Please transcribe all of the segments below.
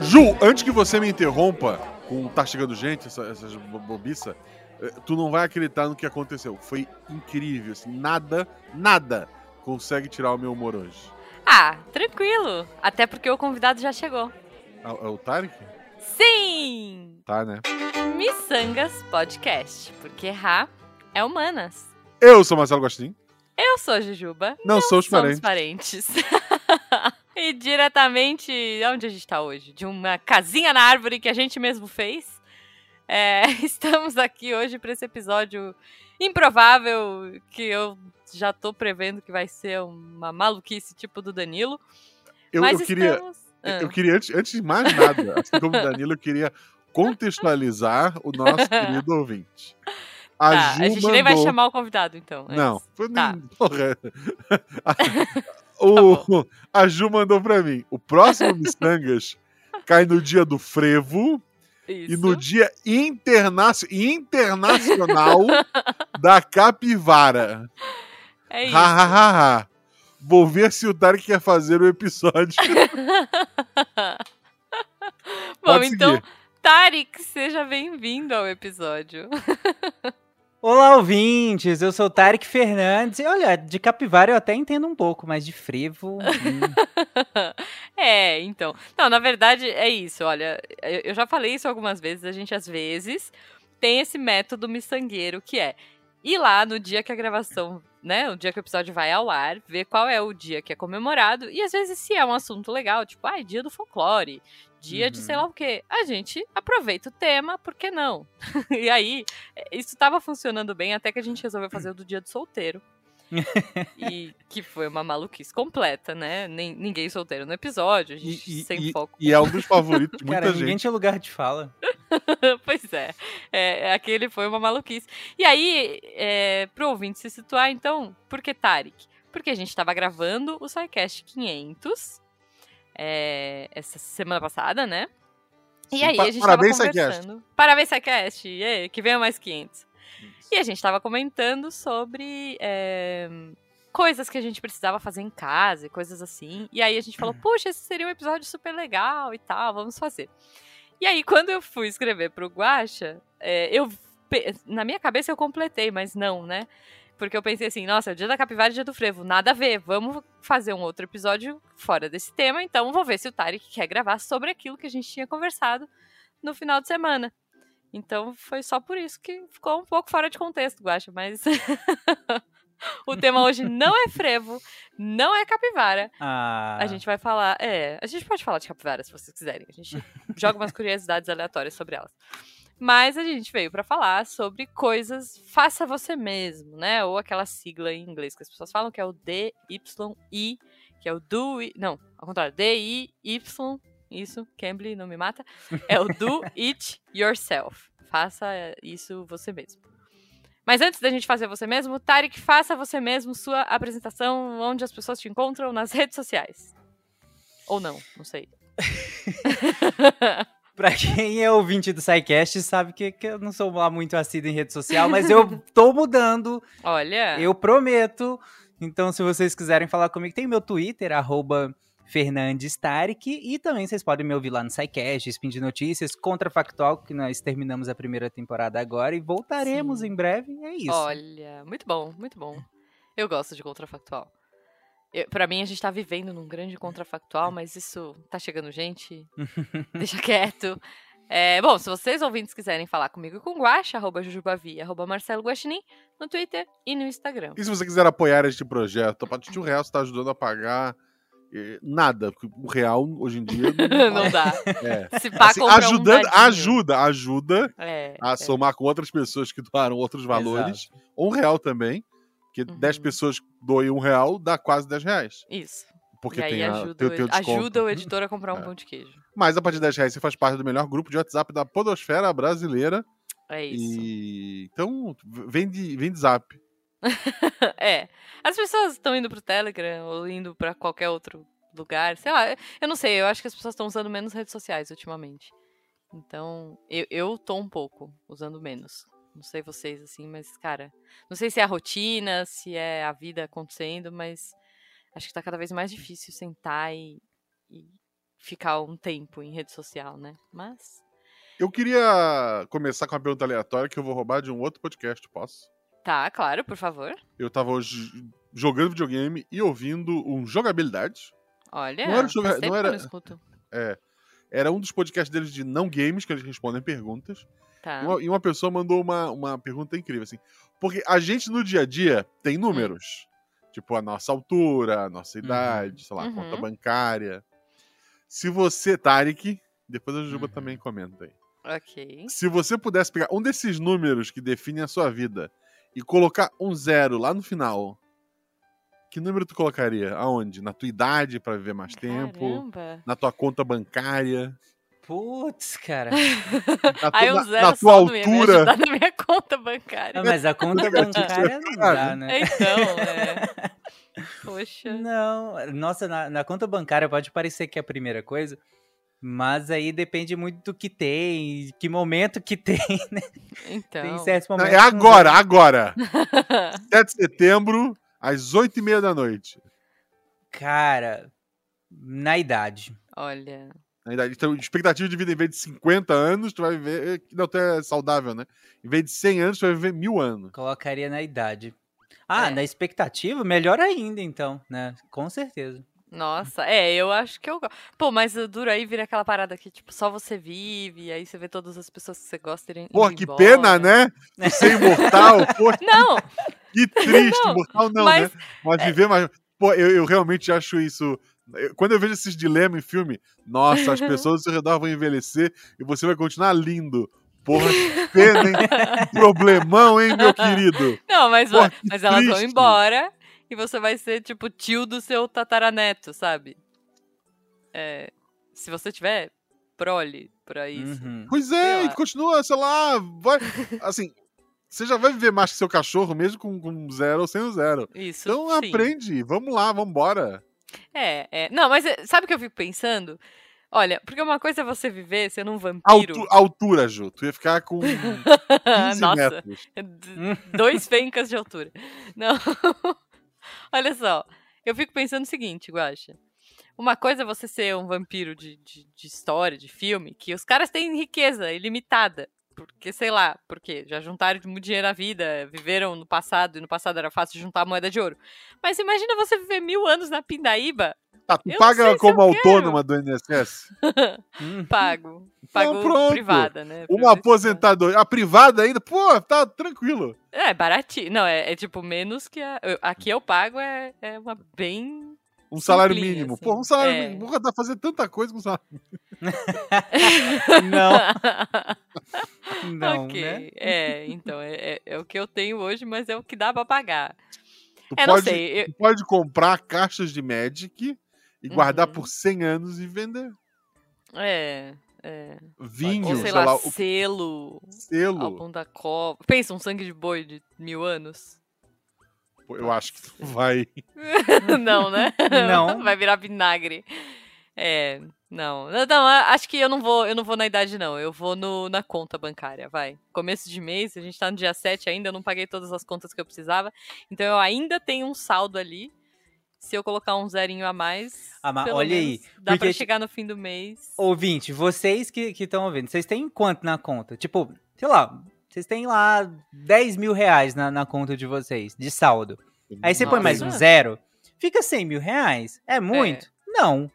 Ju, antes que você me interrompa com tá chegando gente, essa, essas bobiça, eh, tu não vai acreditar no que aconteceu. Foi incrível, assim, nada, nada consegue tirar o meu humor hoje. Ah, tranquilo. Até porque o convidado já chegou. É é o Tarek? Sim! Tá, né? Missangas Podcast. Porque errar é humanas. Eu sou Marcelo Gostin. Eu sou Jujuba. Não, sou os Somos parentes. parentes. e diretamente, onde a gente tá hoje? De uma casinha na árvore que a gente mesmo fez. É, estamos aqui hoje para esse episódio improvável que eu já tô prevendo que vai ser uma maluquice tipo do Danilo. Eu, Mas eu queria, estamos... Ah, eu queria antes, antes de mais nada, assim como o Danilo, eu queria contextualizar o nosso querido ouvinte. A tá, a gente nem vai mandou- chamar o convidado, então. antes. Não, Tá. porra. O, a Ju mandou pra mim. O próximo Missangas cai no dia do frevo Isso. e no dia internacio- internacional da capivara. É isso. Ha, ha, ha. Vou ver se o Tarek quer fazer o episódio. Bom, então. Tarek, seja bem-vindo ao episódio. Olá, ouvintes! Eu sou o Tarek Fernandes. E olha, de capivara eu até entendo um pouco, mas de frevo. hum. é, então. Não, na verdade é isso. Olha, eu já falei isso algumas vezes. A gente, às vezes, tem esse método miçangueiro que é ir lá no dia que a gravação, né? O dia que o episódio vai ao ar, ver qual é o dia que é comemorado. E às vezes, se é um assunto legal, tipo, ah, dia do folclore, dia de Uhum. sei lá o quê, a gente aproveita o tema, por que não? e aí, isso estava funcionando bem até que a gente resolveu fazer o do dia do solteiro. e que foi uma maluquice completa, né? Nem, ninguém solteiro no episódio, a gente E, sem e- foco. e é um dos favoritos de muita Cara, ninguém gente. tinha lugar de fala. pois é. é, aquele foi uma maluquice. E aí, é, pro ouvinte se situar, então, por que Tarek? Porque a gente tava gravando o SciCast 500 é, essa semana passada, né? E Sim, aí a gente parabéns, tava SciCast. conversando. Parabéns, SciCast! Yeah, que venha mais 500. E a gente tava comentando sobre é, coisas que a gente precisava fazer em casa e coisas assim. E aí a gente falou, puxa, esse seria um episódio super legal e tal, vamos fazer. E aí, quando eu fui escrever pro Guacha, é, eu pe- na minha cabeça eu completei, mas não, né? Porque eu pensei assim, nossa, é o dia da capivara e dia do frevo, nada a ver, vamos fazer um outro episódio fora desse tema, então vou ver se o Tarek quer gravar sobre aquilo que a gente tinha conversado no final de semana. Então foi só por isso que ficou um pouco fora de contexto, Guacha, mas o tema hoje não é frevo, não é capivara, Ah, a gente vai falar. É, a gente pode falar de capivara se vocês quiserem. A gente joga umas curiosidades aleatórias sobre elas. Mas a gente veio pra falar sobre coisas faça você mesmo, né? Ou aquela sigla em inglês que as pessoas falam que é o DYI, que é o do. Não, ao contrário, D-I-Y. Isso, Cambly não me mata. É o do it yourself. Faça isso você mesmo. Mas antes da gente fazer você mesmo, Tarek, faça você mesmo sua apresentação onde as pessoas te encontram nas redes sociais. Ou não, não sei. pra quem é ouvinte do SciCast sabe que, que eu não sou lá muito assíduo em rede social, mas eu tô mudando, Olha. eu prometo. Então, se vocês quiserem falar comigo, tem meu Twitter, arroba Fernandes Tarek, e também vocês podem me ouvir lá no SciCast, Spin de Notícias, Contrafactual, que nós terminamos a primeira temporada agora e voltaremos Sim. em breve, é isso. Olha, muito bom, muito bom. Eu gosto de contrafactual. Pra mim, a gente tá vivendo num grande contrafactual, mas isso tá chegando gente. deixa quieto. É, bom, se vocês ouvintes quiserem falar comigo e com o Guaxa, arroba Jujubavi, arroba Marcelo Guaxinim, no Twitter e no Instagram. E se você quiser apoiar este projeto, a partir de um real você está ajudando a pagar nada. porque O real, hoje em dia, não, Não dá. é. Se pá, Assim, um ajudando, dadinho. ajuda, ajuda É, a é. somar com outras pessoas que doaram outros valores. Um real também. Porque Uhum. 10 pessoas doem um real, dá quase 10 reais. Isso. Porque tem, a, ajuda, tem, o ed- desconto. ajuda o editor a comprar um É. pão de queijo. Mas a partir de 10 reais você faz parte do melhor grupo de WhatsApp da Podosfera Brasileira. É isso. E então, vem de, vem de zap. é. As pessoas estão indo pro Telegram ou indo pra qualquer outro lugar. Sei lá, eu não sei, eu acho que as pessoas estão usando menos redes sociais ultimamente. Então, eu, eu tô um pouco usando menos. Não sei vocês, assim, mas, cara, não sei se é a rotina, se é a vida acontecendo, mas acho que tá cada vez mais difícil sentar e, e ficar um tempo em rede social, né? Mas. Eu queria começar com uma pergunta aleatória que eu vou roubar de um outro podcast, posso? Tá, claro, por favor. Eu tava hoje jogando videogame e ouvindo um jogabilidade. Olha, Não era joga- não era- não escuto. É. Era um dos podcasts deles de não games, que eles respondem perguntas. Tá. E uma, e uma pessoa mandou uma, uma pergunta incrível, assim. Porque a gente no dia a dia tem números. Tipo, a nossa altura, a nossa idade, sei lá, a Uhum. conta bancária. Se você, Tarek, depois a Juba Uhum. também comenta aí. Ok. Se você pudesse pegar um desses números que definem a sua vida e colocar um zero lá no final, que número tu colocaria? Aonde? Na tua idade pra viver mais tempo? Caramba. Na tua conta bancária? Putz, cara. Na, tu- Aí um na- zero na tua só não ia me altura? na minha conta bancária. Ah, mas a conta bancária não dá, né? Então, é. Poxa. Não, nossa, na, na conta bancária pode parecer que é a primeira coisa, mas aí depende muito do que tem, que momento que tem, né? Então. Tem certos Não, momentos. é que não agora, dá. agora. 7 de setembro, às 8 e meia da noite. Cara, na idade. Olha. Na idade. Então, expectativa de vida em vez de 50 anos, tu vai viver. Não, tu é saudável, né? Em vez de 100 anos, tu vai viver mil anos. Colocaria na idade. Ah, É. na expectativa, melhor ainda, então, né? Com certeza. Nossa, é, eu acho que eu. go- Pô, mas o duro aí vira aquela parada que, tipo, só você vive, e aí você vê todas as pessoas que você gosta irem. Porra, que embora. pena, né? Ser imortal, pô, Não, que triste. Não, imortal não, mas- né? Mas viver mais. Pô, eu, eu realmente acho isso. eu- Quando eu vejo esses dilemas em filme, nossa, as pessoas ao seu redor vão envelhecer e você vai continuar lindo. Porra, que pena, hein? Que problemão, hein, meu querido? não, mas, Porra, que mas elas vão embora e você vai ser, tipo, tio do seu tataraneto, sabe? É, se você tiver prole pra isso. Uhum. Pois é, e continua, sei lá, vai. Assim, você já vai viver mais que seu cachorro, mesmo com, com zero ou sem o zero. Isso. Então sim. aprende, vamos lá, vambora. É, é. Não, mas é, sabe o que eu fico pensando? Olha, porque uma coisa é você viver sendo um vampiro. Altu altura, Ju. Tu ia ficar com 15 Nossa, metros. Dois fencas de altura. Não. Olha só, eu fico pensando o seguinte, Guaxa. Uma coisa é você ser um vampiro de, de, de história, de filme, que os caras têm riqueza ilimitada. Porque, sei lá, porque já juntaram muito dinheiro na vida, viveram no passado, e no passado era fácil juntar moeda de ouro. Mas imagina você viver mil anos na Pindaíba, Tá, tu Eu paga como autônoma do INSS? Hum. pago. Pago pronto. privada, né? Uma Previdência. aposentadoria. A privada ainda, pô, tá tranquilo. É, baratinho. Não, é, é tipo menos que a. Aqui eu pago é, é uma bem. Um salário Simplinho, mínimo. assim. Pô, um salário É. mínimo. Porra, dá pra fazer tanta coisa com salário Não, não, ok. né? É, então, é, é- é o que eu tenho hoje, mas é o que dá pra pagar. Tu É, não pode, sei. eu- tu pode comprar caixas de Magic e guardar Uhum. por 100 anos e vender. é, é. Vinho, Ou sei, sei lá, lá, o selo. selo. Álbum da cobra. Pensa, um sangue de boi de mil anos. Pô, Eu acho que tu vai. não, né? Não. Vai virar vinagre. É, não. Não, não, acho que eu não vou, eu não vou na idade, não. Eu vou no, na conta bancária, vai. Começo de mês, a gente tá no dia 7 ainda, eu não paguei todas as contas que eu precisava. Então eu ainda tenho um saldo ali. Se eu colocar um zerinho a mais. Ah, mas pelo olha aí, Dá pra porque- chegar no fim do mês. Ouvinte, vocês que estão ouvindo, vocês têm quanto na conta? Tipo, sei lá, vocês têm lá 10 mil reais na, na conta de vocês, de saldo. Aí você põe mais um zero, fica 100 mil reais. É muito? Não.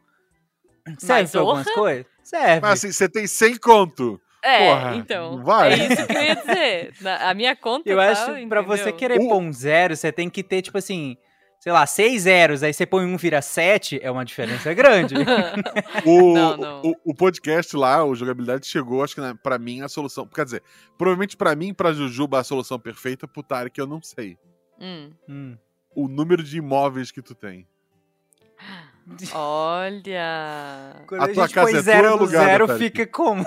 Serve Mas, pra algumas orra. coisas? Serve. Mas assim, você tem 100 conto. É, Porra, então. vai? É isso que eu ia dizer. Na- a minha conta. Eu tá, acho que pra você querer pôr um zero, você tem que ter, tipo assim, sei lá, seis zeros, aí você põe um vira sete, é uma diferença grande. O, Não, não. O, o podcast lá, o Jogabilidade, chegou, acho que né, pra mim, a solução. Quer dizer, provavelmente pra mim, pra Jujuba, a solução perfeita, pro Tarek, eu não sei. Hum. Hum. O número de imóveis que tu tem. Olha. Quando A a, tua gente casa põe é zero tua alugada, zero, fica como?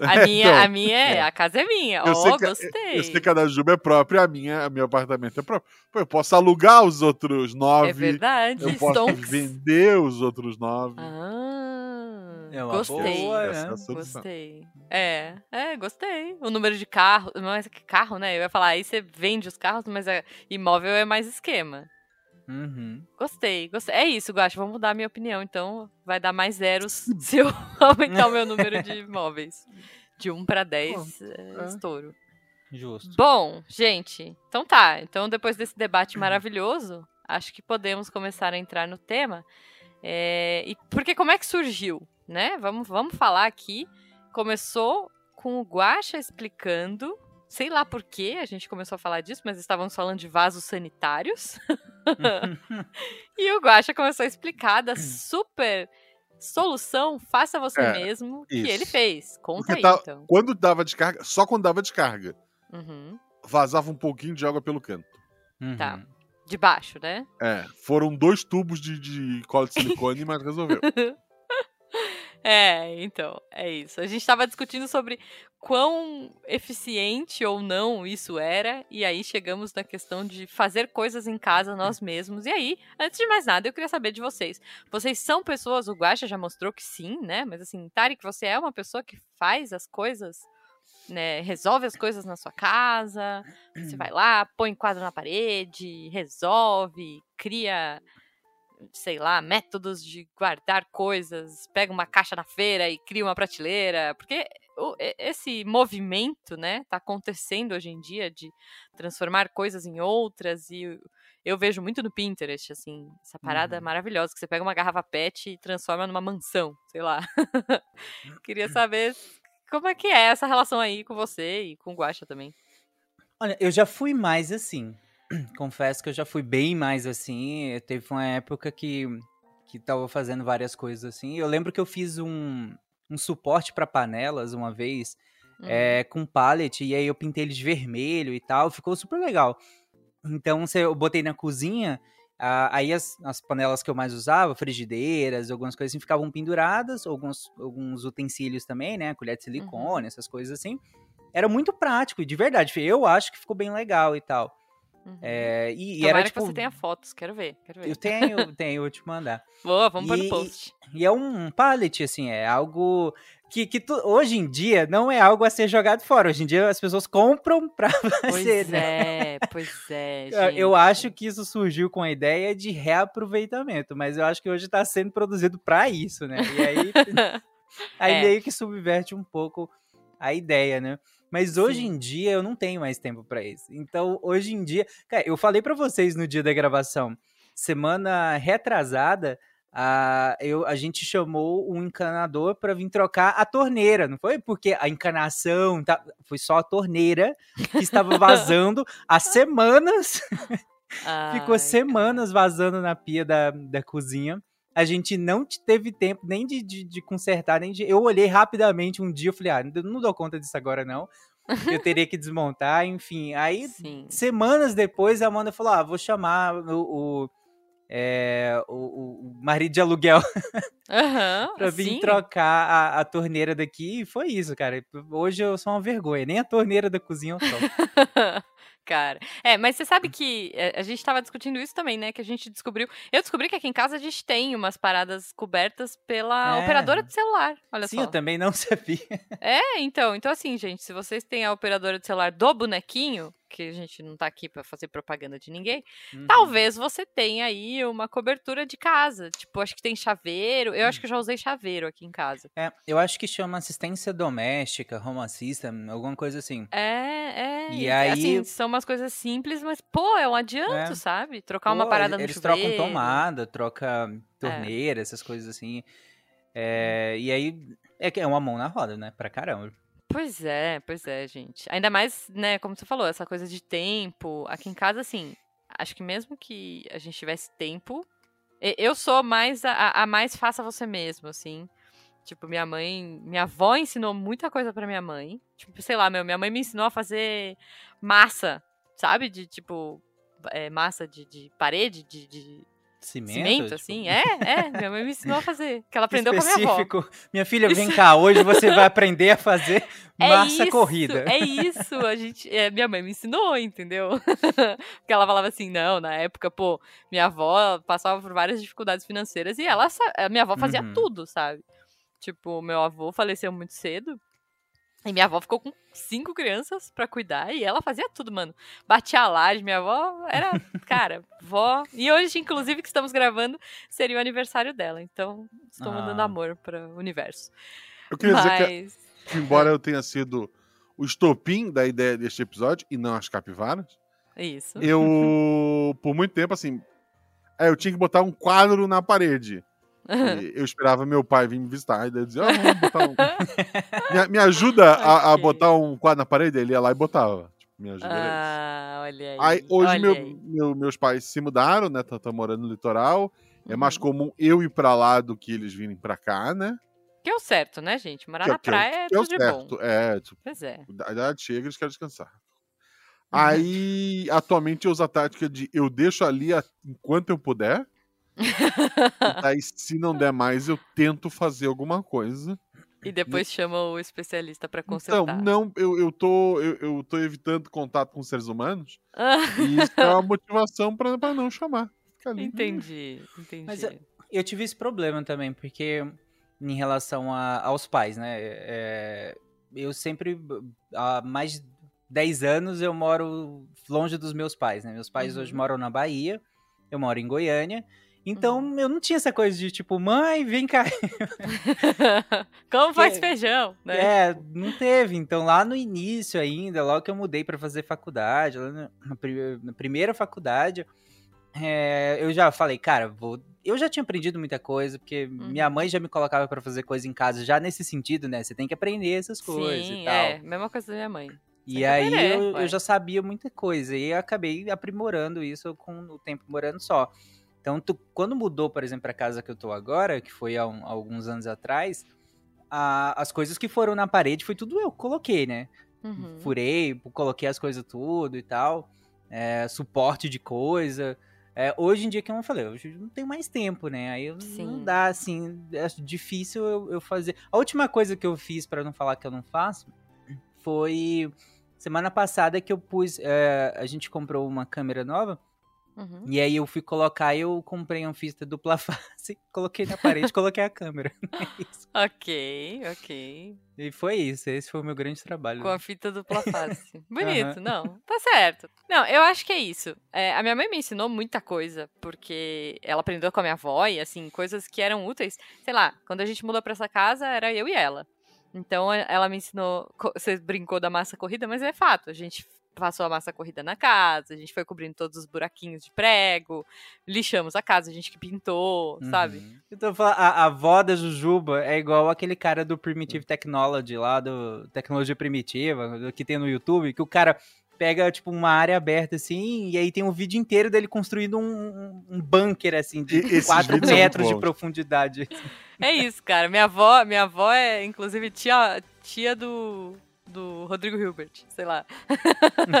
A minha, Então, a minha é, é. a casa é minha. Eu Ó, que- gostei. Eu sei que a da Juba é própria, a minha, a meu apartamento é próprio. Pô, eu posso alugar os outros nove. É verdade, eu posso Stonks. vender os outros nove. Ah, É uma gostei. boa, Essa é né? solução. Gostei. É, é, gostei. O número de carros, mas que carro, né? Eu ia falar, aí você vende os carros, mas é, imóvel é mais esquema. Uhum. Gostei, gostei. É isso, Guacha, vou mudar a minha opinião. Então, vai dar mais zeros se eu aumentar o meu número de imóveis. De 1 para 10, é, estouro. Justo. Bom, gente, então tá. Então, depois desse debate maravilhoso, acho que podemos começar a entrar no tema. É, e porque como é que surgiu, né? Vamos, vamos falar aqui. Começou com o Guaxa explicando, sei lá por que a gente começou a falar disso, mas estávamos falando de vasos sanitários. e o Guaxa começou a explicar da super solução, faça você É, mesmo, que isso. ele fez. Conta Porque aí, tá- então. Quando dava descarga, só quando dava descarga, Uhum. vazava um pouquinho de água pelo canto. Uhum. Tá. De baixo, né? É, foram dois tubos de, de cola de silicone, mas resolveu. É, então, é isso. A gente estava discutindo sobre quão eficiente ou não isso era, e aí chegamos na questão de fazer coisas em casa nós mesmos. E aí, antes de mais nada, eu queria saber de vocês. Vocês são pessoas, o Guaxa já mostrou que sim, né? Mas assim, Tarek, você é uma pessoa que faz as coisas, né? Resolve as coisas na sua casa. Você vai lá, põe quadro na parede, resolve, cria sei lá, métodos de guardar coisas, pega uma caixa na feira e cria uma prateleira, porque esse movimento, né, tá acontecendo hoje em dia de transformar coisas em outras e eu- eu vejo muito no Pinterest, assim, essa parada Uhum. maravilhosa, que você pega uma garrafa pet e transforma numa mansão, sei lá. Queria saber como é que é essa relação aí com você e com o Guaxa também. Olha, eu já fui mais assim. Confesso que eu já fui bem mais assim. Teve uma época que, que tava fazendo várias coisas assim. Eu lembro que eu fiz um, um suporte para panelas uma vez, Hum. é, com pallet, e aí eu pintei ele de vermelho e tal. Ficou super legal. Então, eu botei na cozinha, aí as, as panelas que eu mais usava, frigideiras, algumas coisas assim, ficavam penduradas, alguns, alguns utensílios também, né? Colher de silicone, essas coisas assim. Era muito prático, e de verdade. Eu acho que ficou bem legal e tal. Uhum. É, e, e era tipo. que você tenha fotos, quero ver, quero ver. Eu tenho, tenho, vou te mandar. Boa, vamos pôr no E- post. E é um pallet, assim, é algo que, que tu- hoje em dia não é algo a ser jogado fora. Hoje em dia as pessoas compram pra Pois fazer, né? é, pois é, Eu- gente. Eu acho que isso surgiu com a ideia de reaproveitamento, mas eu acho que hoje está sendo produzido para isso, né? E aí, aí É. meio que subverte um pouco a ideia, né? Mas hoje Sim. em dia eu não tenho mais tempo para isso. Então, hoje em dia, cara, eu falei para vocês no dia da gravação, semana retrasada, a, eu, a gente chamou um encanador para vir trocar a torneira, não foi? Porque a encanação tá, foi só a torneira que estava vazando há semanas Ficou Ai, semanas vazando na pia da, da cozinha. A gente não te- teve tempo nem de, de, de consertar, nem de. Eu olhei rapidamente um dia, eu falei, ah, não, dou conta disso agora, não. Eu teria que desmontar, enfim. Aí, Sim. semanas depois, a Amanda falou: ah, vou chamar o. o é, o, o marido de aluguel Aham, pra vir trocar a, a torneira daqui. E foi isso, cara. Hoje eu sou uma vergonha. Nem a torneira da cozinha eu troco. Cara, é, mas você Hum. sabe que é, a gente tava discutindo isso também, né? Que a gente descobriu. Eu descobri que aqui em casa a gente tem umas paradas cobertas pela É. operadora de celular. Olha Sim, só. eu também não sabia. É, então, então assim, gente, se vocês têm a operadora de celular do bonequinho, que a gente não tá aqui pra fazer propaganda de ninguém, Uhum. talvez você tenha aí uma cobertura de casa. Tipo, acho que tem chaveiro. Eu Hum. acho que eu já usei chaveiro aqui em casa. É, eu acho que chama assistência doméstica, home assistant, alguma coisa assim. É, é. E e, aí- Assim, são umas coisas simples, mas, pô, é um adianto, É. sabe? Trocar uma Pô, parada no eles chuveiro. trocam tomada, troca torneira, essas coisas assim. É, e aí é que é uma mão na roda, né? Pra caramba. Pois é, pois é, gente. Ainda mais, né, como você falou, essa coisa de tempo. Aqui em casa, assim, acho que mesmo que a gente tivesse tempo, eu sou mais a, a- mais faça você mesmo, assim. Tipo, minha mãe, minha avó ensinou muita coisa pra minha mãe. Tipo, sei lá, meu, minha mãe me ensinou a fazer massa, sabe? De tipo, é, massa de, de parede, de, de Cimento, cimento, tipo, assim. É, é, minha mãe me ensinou a fazer. Que ela aprendeu com a minha avó. específico. Minha filha, vem cá, hoje você vai aprender a fazer massa isso, corrida. É isso, a gente, é, minha mãe me ensinou, entendeu? Porque ela falava assim, não, na época, pô, minha avó passava por várias dificuldades financeiras e ela, a minha avó fazia Uhum. tudo, sabe? Tipo, meu avô faleceu muito cedo E minha avó ficou com cinco crianças pra cuidar e ela fazia tudo, mano. Batia a laje, minha avó era, cara, vó. E hoje, inclusive, que estamos gravando, seria o aniversário dela. Então, estou mandando Ah. amor para o universo. Eu queria dizer que, Mas. que embora eu tenha sido o estopim da ideia deste episódio, e não as capivaras, Isso. eu, por muito tempo, assim, é, eu tinha que botar um quadro na parede. E eu esperava meu pai vir me visitar. E daí eu dizia, "Ah, vamos botar um... me, me ajuda a, a botar um quadro na parede? Ele ia lá e botava. Tipo, me ajuda. Ah, olha aí. Aí, hoje, olha meu- aí. meu- meus pais se mudaram, né? Tá, tá morando no litoral. É mais Uhum. comum eu ir pra lá do que eles virem pra cá, né? Que é o certo, né, gente? Morar Que é- na que é praia é que é tudo de bom. certo. É, tipo, Pois é. a idade chega, eles querem descansar. Aí, atualmente, eu uso a tática de eu deixo ali a- enquanto eu puder. E daí, se não der mais, eu tento fazer alguma coisa. E depois chama o especialista pra Então, consertar. não, eu, eu, tô, eu, eu tô evitando contato com seres humanos. Ah, E isso é uma motivação pra, pra não chamar. Entendi, entendi. Mas eu- Eu tive esse problema também, porque em relação a- aos pais, né? é, eu sempre, há mais de 10 anos, eu moro longe dos meus pais, né? Meus pais Uhum. hoje moram na Bahia, eu moro em Goiânia. Então, Uhum. eu não tinha essa coisa de tipo, mãe, vem cá. Como faz feijão, né? É, não teve. Então, lá no início ainda, logo que eu mudei pra fazer faculdade, lá na, na pri- na primeira faculdade, é, eu já falei, cara, vou. Eu já tinha aprendido muita coisa, porque minha mãe já me colocava pra fazer coisa em casa, já nesse sentido, né? Você tem que aprender essas coisas Sim, e tal. é. Mesma coisa da minha mãe. E aí aprender, eu, eu já sabia muita coisa e eu acabei aprimorando isso com o tempo morando só. Então, tu- quando mudou, por exemplo, para a casa que eu tô agora, que foi há, um- alguns anos atrás, a- as coisas que foram na parede foi tudo eu que coloquei, né? Uhum. Furei, coloquei as coisas tudo e tal, é, suporte de coisa. É, hoje em dia, que eu falei, hoje não tenho mais tempo, né? Aí Sim. não dá, assim, é difícil eu, eu fazer. A última coisa que eu fiz, para não falar que eu não faço, foi semana passada que eu pus. é, a gente comprou uma câmera nova. Uhum. E aí eu fui colocar, eu comprei uma fita dupla face, coloquei na parede, coloquei a câmera. É. Ok, ok. E foi isso, esse foi o meu grande trabalho. Com a fita dupla face. Bonito, Aham. não. Tá certo. Não, eu acho que é isso. É, a minha mãe me ensinou muita coisa, porque ela aprendeu com a minha avó e, assim, coisas que eram úteis. Sei lá, quando a gente mudou pra essa casa, era eu e ela. Então, ela me ensinou. Você brincou da massa corrida, mas é fato. A gente passou a massa corrida na casa, a gente foi cobrindo todos os buraquinhos de prego, lixamos a casa, a gente que pintou, sabe? Uhum. Então, fala- a, a avó da Jujuba é igual aquele cara do Primitive Technology, lá do Tecnologia Primitiva, do que tem no YouTube, que o cara pega, tipo, uma área aberta, assim, e aí tem um vídeo inteiro dele construindo um, um- bunker, assim, de esses 4 vídeos são muito metros de profundidade. É isso, cara. Minha avó, minha avó é, inclusive, tia, tia do, do Rodrigo Hilbert, sei lá.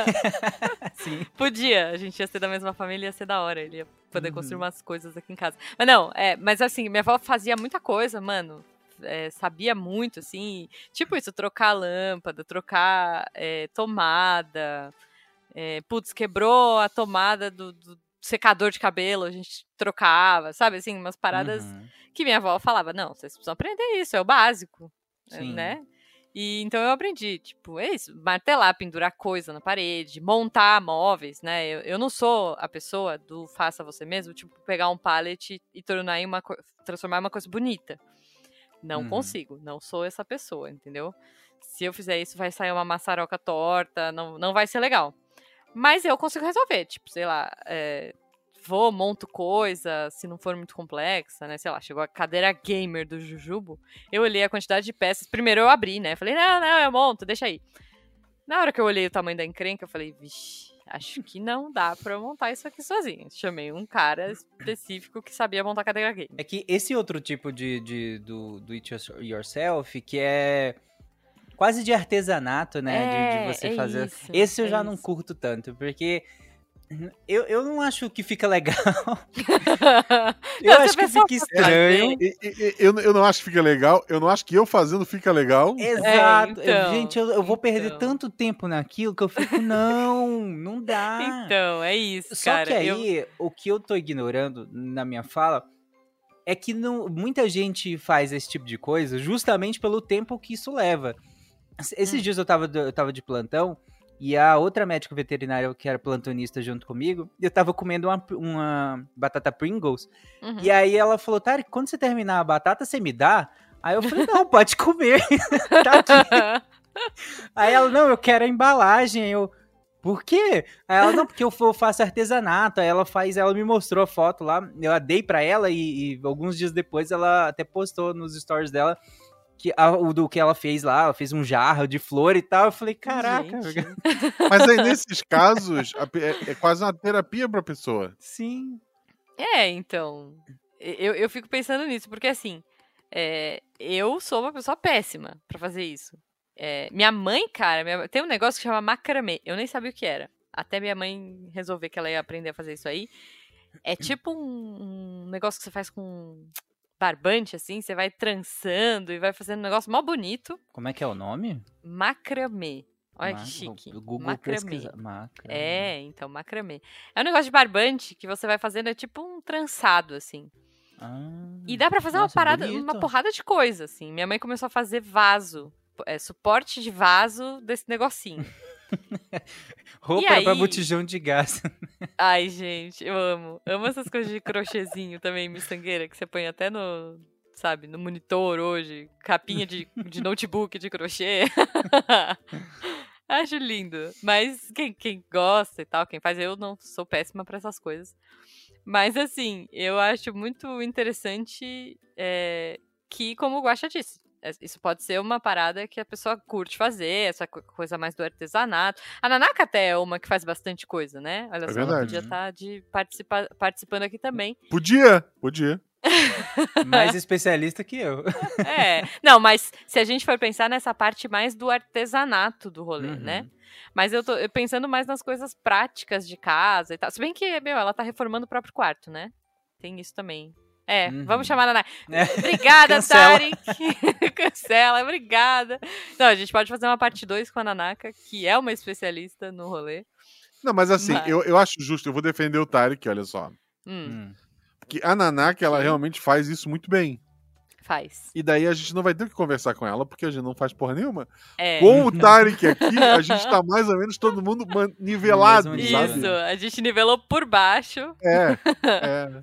Assim. Podia, a gente ia ser da mesma família, ia ser da hora, ele ia poder Uhum. construir umas coisas aqui em casa. Mas não, é, mas assim, minha avó fazia muita coisa, mano. é, sabia muito, assim, tipo isso, trocar lâmpada, trocar é, tomada. É, putz, quebrou a tomada do, do secador de cabelo, a gente trocava, sabe, assim, umas paradas Uhum. que minha avó falava, não, vocês precisam aprender isso, é o básico, é, Sim. né? E então eu aprendi, tipo, é isso, martelar, pendurar coisa na parede, montar móveis, né? Eu, eu não sou a pessoa do faça você mesmo, tipo, pegar um pallet e tornar em uma transformar em uma coisa bonita. Não Uhum. consigo, não sou essa pessoa, entendeu? Se eu fizer isso, vai sair uma maçaroca torta, não, não vai ser legal. Mas eu consigo resolver, tipo, sei lá, é, vou, monto coisa, se não for muito complexa, né? Sei lá, chegou a cadeira gamer do Jujubo, eu olhei a quantidade de peças, primeiro eu abri, né? Falei, não, não, eu monto, deixa aí. Na hora que eu olhei o tamanho da encrenca, eu falei, vixe, acho que não dá pra eu montar isso aqui sozinho. Chamei um cara específico que sabia montar cadeira gamer. É que esse outro tipo de, de- do, do it yourself, que é quase de artesanato, né? de- de, É, você é fazer. isso, esse eu é já não isso. curto tanto, porque eu, eu não acho que fica legal. Eu Não, acho que fica estranho. E- e- e- eu, eu não acho que fica legal. Eu não acho que eu fazendo fica legal. Exato. então, Gente, eu, eu vou perder então. tanto tempo naquilo que eu fico, não, não dá. Então, é isso, Só cara. que eu- aí, o que eu tô ignorando na minha fala é que não, muita gente faz esse tipo de coisa justamente pelo tempo que isso leva. Esses Hum. dias eu tava, eu tava de plantão e a outra médica veterinária que era plantonista junto comigo, eu tava comendo uma, uma batata Pringles. Uhum. E aí ela falou, Tarek, quando você terminar a batata, você me dá? Aí eu falei, não, pode comer. tá aqui. Aí ela, não, eu quero a embalagem. Aí Eu, por quê? Aí ela, não, porque eu faço artesanato. Aí ela faz, ela me mostrou a foto lá, eu a dei pra ela e, e alguns dias depois ela até postou nos stories dela que, a- o do que ela fez lá, ela fez um jarro de flor e tal. Eu falei, caraca, Gente. Mas aí, nesses casos, é, é quase uma terapia pra pessoa. sim. É, então. Eu, eu fico pensando nisso, porque assim, é, eu sou uma pessoa péssima pra fazer isso. É, minha mãe, cara, minha- tem um negócio que chama macramê. Eu nem sabia o que era. Até minha mãe resolver que ela ia aprender a fazer isso aí. É tipo um, um negócio que você faz com barbante, assim. Você vai trançando e vai fazendo um negócio mó bonito. Como é que é o nome? Macramê. Olha Ma- que chique. Google macramê. Macramê. É, então, macramê. É um negócio de barbante que você vai fazendo, é tipo um trançado, assim. Ah, E dá pra fazer nossa, uma parada, bonito. uma porrada de coisa, assim. Minha mãe começou a fazer vaso, é, suporte de vaso desse negocinho. Roupa E pra aí? botijão de gás. Ai, gente, eu amo. Amo essas coisas de crochêzinho também, miçangueira, que você põe até no, sabe, no monitor hoje. Capinha de, de notebook de crochê. Acho lindo. Mas quem, quem gosta e tal, quem faz, eu não sou péssima pra essas coisas. Mas assim, eu acho muito interessante é, que, como o Guaxa disse, isso pode ser uma parada que a pessoa curte fazer, essa co- coisa mais do artesanato. A Nanaka até é uma que faz bastante coisa, né? Olha É só, ela verdade. podia estar de participa participando aqui também. Podia, podia. Mais especialista que eu. É, não, mas se a gente for pensar nessa parte mais do artesanato do rolê, Uhum. né? Mas eu tô pensando mais nas coisas práticas de casa e tal. Se bem que, meu, ela tá reformando o próprio quarto, né? Tem isso também. É, Uhum. vamos chamar a Naná. É. Obrigada, Cancela. Tarek. Cancela, obrigada. Não, a gente pode fazer uma parte 2 com a Nanaka, que é uma especialista no rolê. Não, mas assim, Mas- Eu, eu acho justo, eu vou defender o Tarek, olha só. Hum, Hum. Que a Nanaka, ela realmente faz isso muito bem. faz. E daí a gente não vai ter que conversar com ela, porque a gente não faz porra nenhuma. É. Com o Tarek aqui, a gente tá mais ou menos todo mundo nivelado, mesmo sabe? Isso, a gente nivelou por baixo. É, é.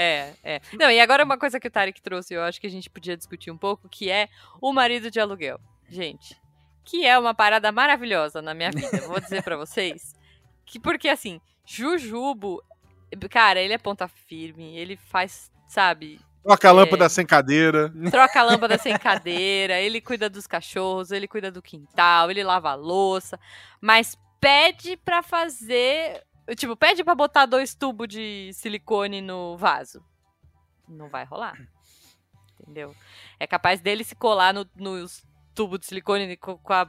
É, é. Não, e agora uma coisa que o Tarek trouxe, eu acho que a gente podia discutir um pouco, que é o marido de aluguel. Gente, que é uma parada maravilhosa na minha vida, vou dizer pra vocês. Que porque assim, Jujubo, cara, ele é ponta firme, ele faz, sabe, Troca a É. lâmpada sem cadeira. troca a lâmpada sem cadeira, ele cuida dos cachorros, ele cuida do quintal, ele lava a louça, mas pede pra fazer, tipo, pede pra botar dois tubos de silicone no vaso. Não vai rolar. Entendeu? É capaz dele se colar no- nos tubos de silicone com, a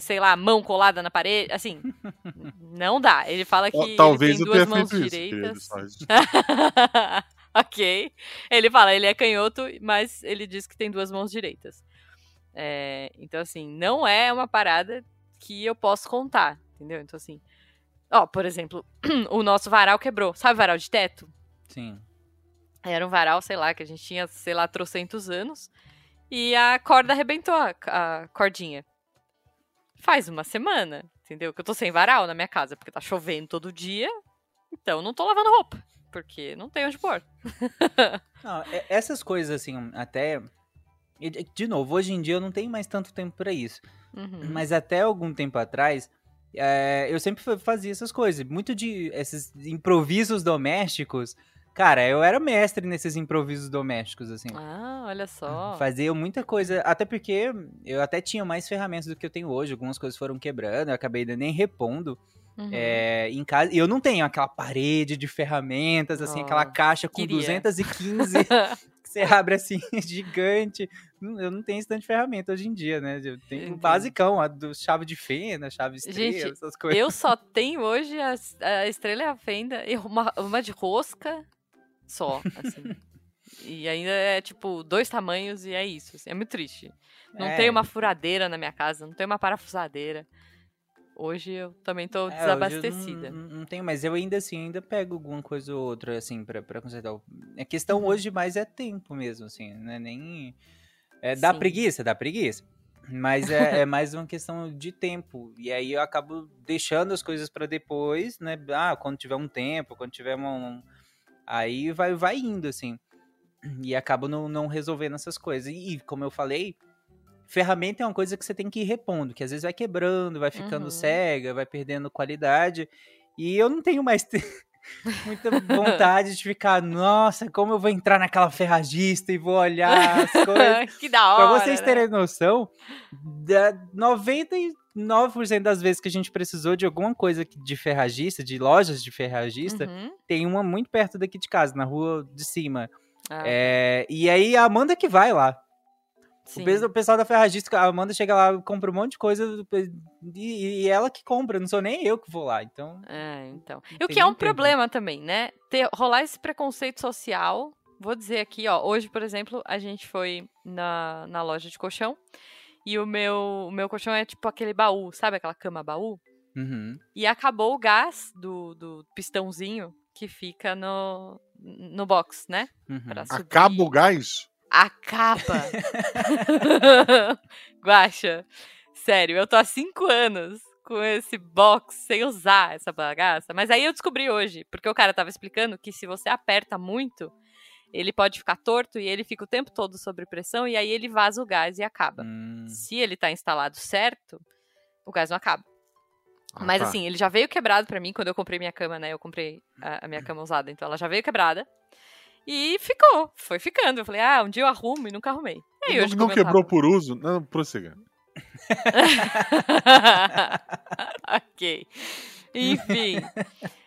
sei lá, mão colada na parede, assim, não dá. Ele fala que Ó, ele Talvez tem duas mãos isso. direitas. ok. Ele fala, ele é canhoto, mas ele diz que tem duas mãos direitas. É, então, assim, não é uma parada que eu posso contar, entendeu? Então, assim. Ó, por exemplo, o nosso varal quebrou. Sabe varal de teto? Sim. Era um varal, sei lá, que a gente tinha, sei lá, trocentos anos. E a corda arrebentou, a, a cordinha. Faz uma semana, entendeu? Que eu tô sem varal na minha casa, porque tá chovendo todo dia. Então não tô lavando roupa. Porque não tem onde pôr. Não, é- essas coisas, assim, até. de- novo, hoje em dia eu não tenho mais tanto tempo pra isso. Uhum. Mas até algum tempo atrás, é, eu sempre fa- fazia essas coisas. Muito de esses improvisos domésticos. Cara, eu era mestre nesses improvisos domésticos, assim. Ah, olha só. Fazia muita coisa, até porque eu até tinha mais ferramentas do que eu tenho hoje. Algumas coisas foram quebrando, eu acabei nem repondo Uhum. é, em casa. E eu não tenho aquela parede de ferramentas, assim, aquela Nossa, caixa com queria. 215 que você abre assim, gigante. Eu não tenho esse tanto de ferramenta hoje em dia, né? Eu tenho o Entendi. basicão, a do chave de fenda, chave estrela, Gente, essas coisas. Eu só tenho hoje a, a estrela e a fenda e uma, uma de rosca só, assim. e ainda é, tipo, dois tamanhos e é isso. assim, é muito triste. Não É, tem uma furadeira na minha casa, não tem uma parafusadeira. Hoje eu também tô é, desabastecida. Não, não tenho, mas eu ainda assim, ainda pego alguma coisa ou outra, assim, pra, pra consertar. A questão Uhum. hoje mais é tempo mesmo, assim, não é nem... É, dá Sim. preguiça, dá preguiça. Mas é, é, mais uma questão de tempo. E aí eu acabo deixando as coisas para depois, né? Ah, quando tiver um tempo, quando tiver um. Aí vai, vai indo, assim. E acabo não, não resolvendo essas coisas. E, como eu falei, ferramenta é uma coisa que você tem que ir repondo, que às vezes vai quebrando, vai ficando uhum. cega, vai perdendo qualidade. E eu não tenho mais muita vontade de ficar, nossa, como eu vou entrar naquela ferragista e vou olhar as coisas. que da hora. Pra vocês né? terem né? noção, 99% das vezes que a gente precisou de alguma coisa de ferragista, de lojas de ferragista, uhum. tem uma muito perto daqui de casa, na rua de cima. Ah. É, e aí a Amanda que vai lá. Sim. O pessoal da ferragista, a Amanda chega lá, compra um monte de coisa e, e, ela que compra, não sou nem eu que vou lá, então... É, então. E o que é um tempo. problema também, né? Ter, rolar esse preconceito social, vou dizer aqui, ó, hoje, por exemplo, a gente foi na, na loja de colchão e o meu, o meu colchão é tipo aquele baú, sabe aquela cama baú? Uhum. E acabou o gás do, do pistãozinho que fica no, no box, né? Uhum. Acaba o gás? Acaba! Guaxa, sério, eu tô há cinco anos com esse box sem usar essa bagaça. Mas aí eu descobri hoje, porque o cara tava explicando que se você aperta muito, ele pode ficar torto e ele fica o tempo todo sob pressão e aí ele vaza o gás e acaba. Hum. Se ele tá instalado certo, o gás não acaba. Ah, Mas tá. assim, ele já veio quebrado para mim quando eu comprei minha cama, né? Eu comprei a, a, minha cama usada, então ela já veio quebrada. E ficou, foi ficando. Eu falei, ah, um dia eu arrumo e nunca arrumei. E não hoje, não eu quebrou por uso? Não, prossiga. ok. Enfim.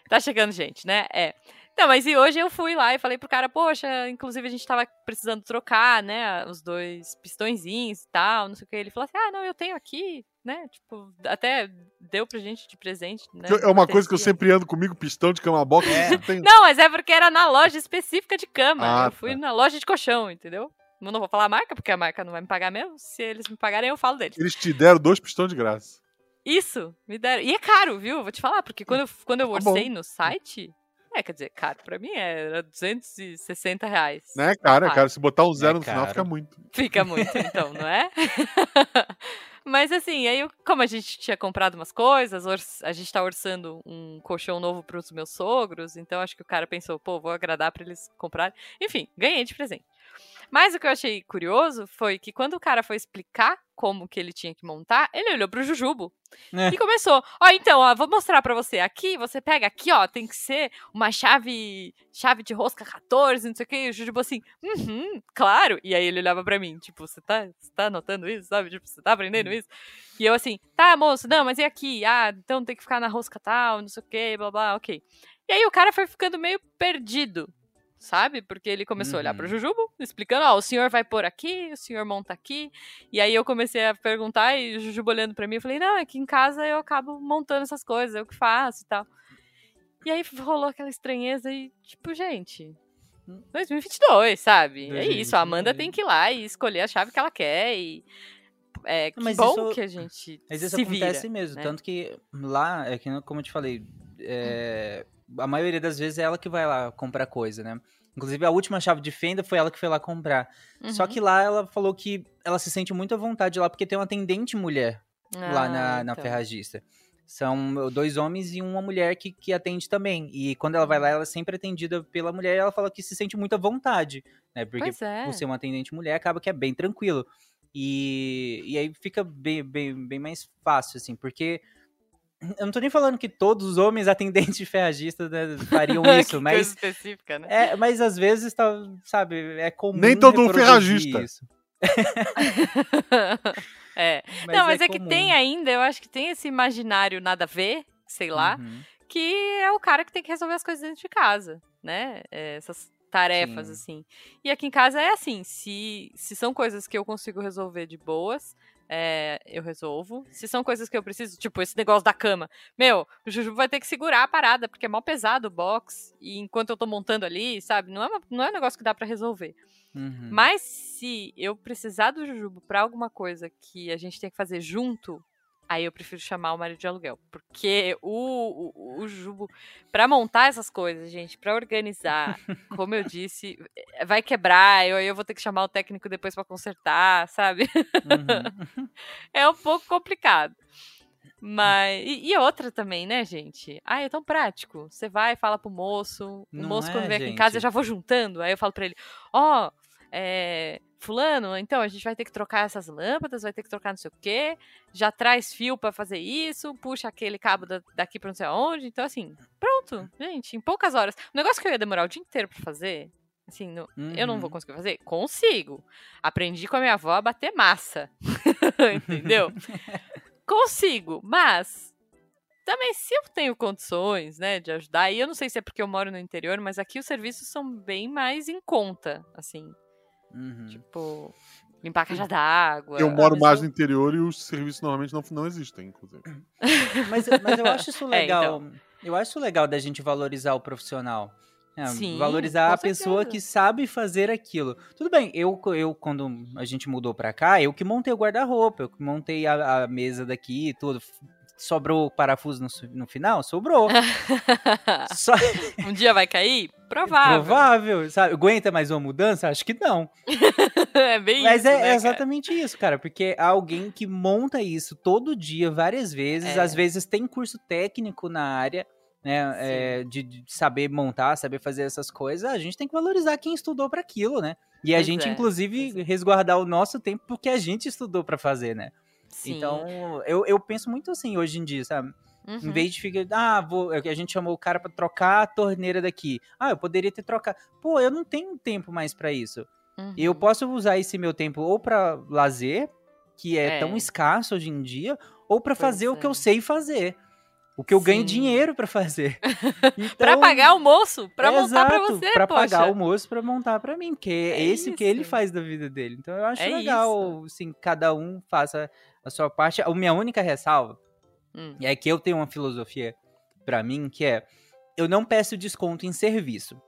Tá chegando gente, né? É. Não, mas e hoje eu fui lá e falei pro cara, poxa, inclusive a gente tava precisando trocar, né, os dois pistõezinhos e tal, não sei o que. Ele falou assim, ah, não, eu tenho aqui, né, tipo, até deu pra gente de presente, né. é uma coisa que eu sempre ando comigo, pistão de cama box. É. você tem- Não, mas é porque era na loja específica de cama. Ah, eu fui tá. na loja de colchão, entendeu? Eu não vou falar a marca, porque a marca não vai me pagar mesmo. Se eles me pagarem, eu falo deles. Eles te deram dois pistões de graça. Isso, me deram. E é caro, viu? Vou te falar, porque quando eu, quando eu Tá orcei no site. É, quer dizer, caro. Pra mim era 260 reais. Né, cara? Cara, se botar um zero É no final, fica muito. Fica muito, então, não é? Mas assim, aí eu- como a gente tinha comprado umas coisas, a gente tá orçando um colchão novo pros meus sogros, então acho que o cara pensou, pô, vou agradar pra eles comprarem. Enfim, ganhei de presente. Mas o que eu achei curioso foi que quando o cara foi explicar como que ele tinha que montar, ele olhou pro Jujubo É. e começou. Ó, então, ó, vou mostrar pra você. Aqui, você pega aqui, ó, tem que ser uma chave, chave de rosca 14, não sei o que. E o Jujubo assim, uhum, claro. E aí ele olhava pra mim, tipo, você tá, você tá anotando isso, sabe? Tipo, você tá aprendendo isso? E eu assim, tá, moço, não, mas e aqui? Ah, então tem que ficar na rosca tal, não sei o que, blá, blá, ok. E aí o cara foi ficando meio perdido, sabe? Porque ele começou a olhar Uhum. pro Jujubo, explicando, ó, o senhor vai pôr aqui, o senhor monta aqui. E aí eu comecei a perguntar e o Jujubo olhando pra mim, eu falei, não, é que em casa eu acabo montando essas coisas, eu que faço e tal. E aí rolou aquela estranheza e, tipo, gente, 2022, sabe? É isso, a Amanda 2022. tem que ir lá e escolher a chave que ela quer e... É, que Mas bom isso- que a gente Mas isso se acontece vira, mesmo, né? tanto que lá, é que como eu te falei, é, a maioria das vezes é ela que vai lá comprar coisa, né? Inclusive a última chave de fenda foi ela que foi lá comprar. Só Uhum. que lá ela falou que ela se sente muito à vontade lá porque tem uma atendente mulher lá Ah, na, na então. ferragista. São dois homens e uma mulher que, que atende também. E quando ela vai lá, ela é sempre atendida pela mulher e ela fala que se sente muito à vontade, né? Porque é. por ser uma atendente mulher, acaba que é bem tranquilo. E, e aí fica bem, bem, bem mais fácil, assim, porque eu não tô nem falando que todos os homens atendentes de ferragista né, fariam Que isso, coisa mas, específica, né? é, mas às vezes, tá, sabe, é comum Nem todo reproduzir ferragista. Isso. é. não, mas é, que comum. tem ainda, eu acho que tem esse imaginário nada a ver, sei lá, Uhum. que é o cara que tem que resolver as coisas dentro de casa, né? É, essas tarefas, Sim. assim. E aqui em casa é assim, se, se são coisas que eu consigo resolver de boas, é, eu resolvo. Se são coisas que eu preciso, tipo esse negócio da cama, meu, o Juju vai ter que segurar a parada, porque é mal pesado o box, e enquanto eu tô montando ali, sabe, não é, uma- não é um negócio que dá pra resolver. Uhum. Mas se eu precisar do Jujubo pra alguma coisa que a gente tem que fazer junto, Aí eu prefiro chamar o marido de aluguel. Porque o, o, o Jubo, pra montar essas coisas, gente, pra organizar, como eu disse, eh, vai quebrar, eu, eu vou ter que chamar o técnico depois pra consertar, sabe? Uhum. é um pouco complicado. Mas. E, e outra também, né, gente? Ah, é tão prático. Você vai, fala pro moço. O Não moço, quando é, vem aqui em casa, eu gente? já vou juntando. Aí eu falo pra ele: Ó, é, Fulano, então a gente vai ter que trocar essas lâmpadas, vai ter que trocar não sei o quê. Já traz fio pra fazer isso, puxa aquele cabo da- daqui pra não sei aonde. Então, assim, pronto, gente, em poucas horas. O negócio que eu ia demorar o dia inteiro pra fazer. Assim, no- eu não vou Uhum. conseguir fazer? Consigo. Aprendi com a minha avó a bater massa. Entendeu? Consigo, mas também se eu tenho condições, né, de ajudar, e eu não sei se é porque eu moro no interior, mas aqui os serviços são bem mais em conta, assim, Uhum. tipo, limpar a caixa d'água. Eu moro mais eu- no interior e os serviços normalmente não, não existem, inclusive. Mas, mas eu acho isso É, legal. então. Eu acho isso legal da gente valorizar o profissional. É, Sim, valorizar a pessoa que sabe fazer aquilo. Tudo bem, eu, eu quando a gente mudou pra cá, eu que montei o guarda-roupa, eu que montei a, a mesa daqui e tudo. Sobrou parafuso no, no final? Sobrou. Só, um dia vai cair? Provável. provável, sabe? Aguenta mais uma mudança? Acho que não. é bem Mas isso, é, né, é cara? exatamente isso, cara. Porque há alguém que monta isso todo dia, várias vezes. É. Às vezes tem curso técnico na área, né? é, de, de saber montar, saber fazer essas coisas. A gente tem que valorizar quem estudou para aquilo, né? E a Pois gente, é, inclusive, é. resguardar o nosso tempo porque a gente estudou para fazer, né? Sim. Então, eu, eu penso muito assim hoje em dia, sabe? Em Uhum. vez de ficar, ah, vou, a gente chamou o cara pra trocar a torneira daqui. Ah, eu poderia ter trocado. Pô, eu não tenho tempo mais pra isso. Eu Uhum. posso usar esse meu tempo ou pra lazer, que é, É. tão escasso hoje em dia, ou pra Pois fazer o que é. eu sei fazer. O que eu ganho Sim. dinheiro pra fazer. Então, Pra pagar almoço, pra é montar pra exato, você, pra poxa. pagar almoço pra montar pra mim, que é, É esse que ele isso. faz da vida dele. Então eu acho É legal, assim, cada um faça a sua parte. A minha única ressalva Hum. é que eu tenho uma filosofia pra mim que é eu não peço desconto em serviço.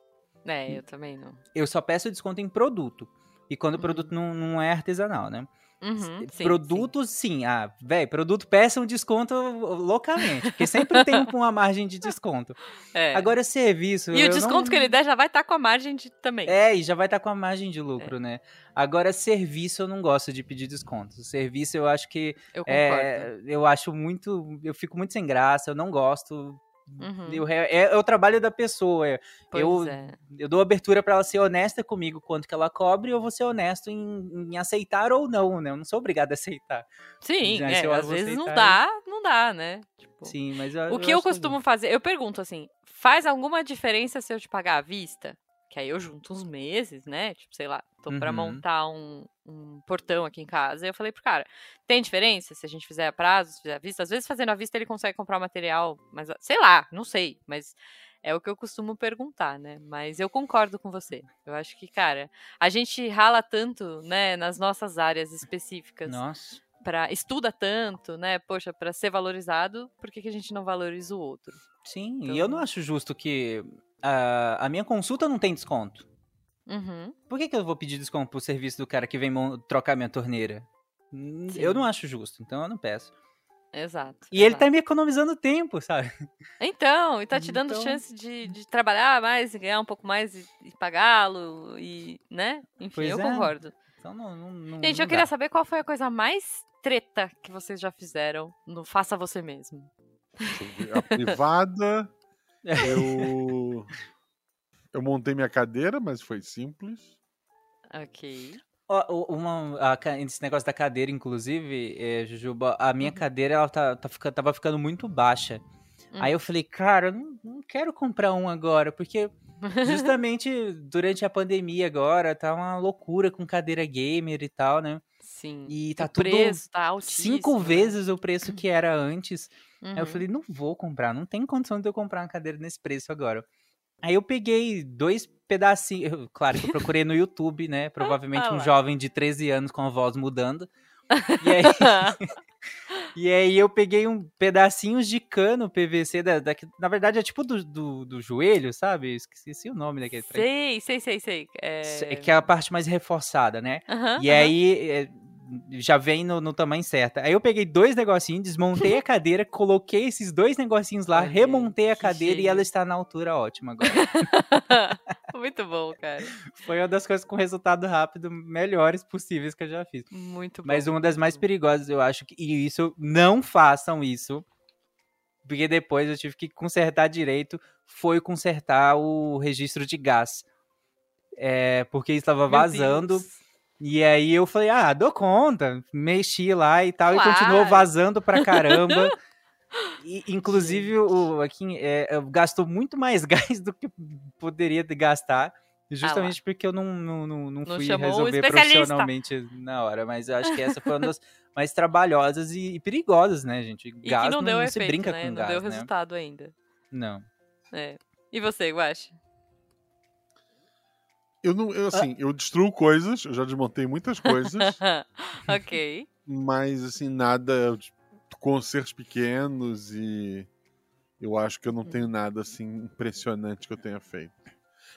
É, eu também não. Eu só peço desconto em produto. E quando o Uhum. produto não, não é artesanal, né? Uhum, sim, Produtos, sim. Ah, velho, produto peça um desconto loucamente. Porque sempre tem um- uma margem de desconto. sim. É. Agora, serviço. E o desconto não- que ele der já vai estar com a margem de também. É, e já vai estar com a margem de lucro, né? Agora, serviço eu não gosto de pedir desconto. Serviço eu acho que. Eu concordo. É, eu acho muito. Eu fico muito sem graça, eu não gosto. Uhum. Eu, é, é o trabalho da pessoa. é- eu- é. Eu dou abertura pra ela ser honesta comigo quanto que ela cobre, eu vou ser honesto em, em aceitar ou não, né? Eu não sou obrigado a aceitar. Sim, é, eu às vezes não dá, não dá, né? Tipo, Sim, mas eu, o que eu acho costumo fazer, eu pergunto assim, faz alguma diferença se eu te pagar à vista? Que aí eu junto uns meses, né? Tipo, sei lá, tô pra Uhum. montar um, um portão aqui em casa. E eu falei pro cara, tem diferença se a gente fizer a prazo, se fizer à vista? Às vezes fazendo à vista ele consegue comprar o material, mas sei lá, não sei. Mas é o que eu costumo perguntar, né? Mas eu concordo com você. Eu acho que, cara, a gente rala tanto, né, nas nossas áreas específicas Nossa. para estuda tanto, né? Poxa, para ser valorizado, por que, que a gente não valoriza o outro? Sim, Então- e eu não acho justo que a, a minha consulta não tem desconto. Uhum. Por que, que eu vou pedir desconto pro serviço do cara que vem trocar minha torneira? Hum, Eu Sim. não acho justo, então eu não peço. Exato. E ele exato. tá me economizando tempo, sabe? Então, e tá te dando Então- chance de, de trabalhar mais e ganhar um pouco mais e, e pagá-lo e, né? Enfim, Pois eu é. concordo. Então não. não, não Gente, não eu queria dá. saber qual foi a coisa mais treta que vocês já fizeram no Faça Você Mesmo. A privada, eu. Eu montei minha cadeira, mas foi simples. Ok. Ó, o- uma, a esse negócio da cadeira, inclusive, é, Jujuba, a minha Uhum. cadeira ela tá, tá fica- tava ficando muito baixa. Hum. Aí eu falei, cara, eu não, não quero comprar um agora, porque justamente durante a pandemia agora tá uma loucura com cadeira gamer e tal, né? Sim. E tá o tudo preço tá altíssimo. cinco né? vezes o preço que era antes. Aí eu Uhum. falei, não vou comprar, não tem condição de eu comprar uma cadeira nesse preço agora. Aí eu peguei dois pedacinhos, claro que eu procurei no YouTube, né? Provavelmente Ah um jovem de 13 anos com a voz mudando. E aí, e aí eu peguei um pedacinhos de cano PVC, da, da- na verdade é tipo do, do, do joelho, sabe? Esqueci o nome daquele trem. sei, sei, sei, sei. É... Que é a parte mais reforçada, né? Aham, E aham. aí, é, já vem no, no tamanho certo. Aí eu peguei dois negocinhos, desmontei a cadeira, coloquei esses dois negocinhos lá, Olha, remontei a cadeira e gênio. ela está na altura ótima agora. Muito bom, cara. Foi uma das coisas com resultado rápido melhores possíveis que eu já fiz. Muito bom. Mas uma das mais perigosas, eu acho que. E isso, não façam isso. Porque depois eu tive que consertar direito. Foi consertar o registro de gás. É, porque estava vazando. Deus. E aí eu falei, ah, dou conta. Mexi lá e tal. E continuou Claro. vazando pra caramba. E, inclusive, o, aqui, é, gastou muito mais gás do que poderia de gastar. Justamente porque eu não, não, não, não Ah Não fui resolver profissionalmente na hora. Mas eu acho que essa foi uma das mais trabalhosas e, e perigosas, né, gente? E Gás que não, deu se efeito, brinca né? com não gás, deu né? resultado ainda. Não. É. E você, Guache? Eu não, eu, assim, eu destruo coisas, eu já desmontei muitas coisas, ok. mas assim, nada tipo, concertos pequenos e eu acho que eu não tenho nada assim impressionante que eu tenha feito.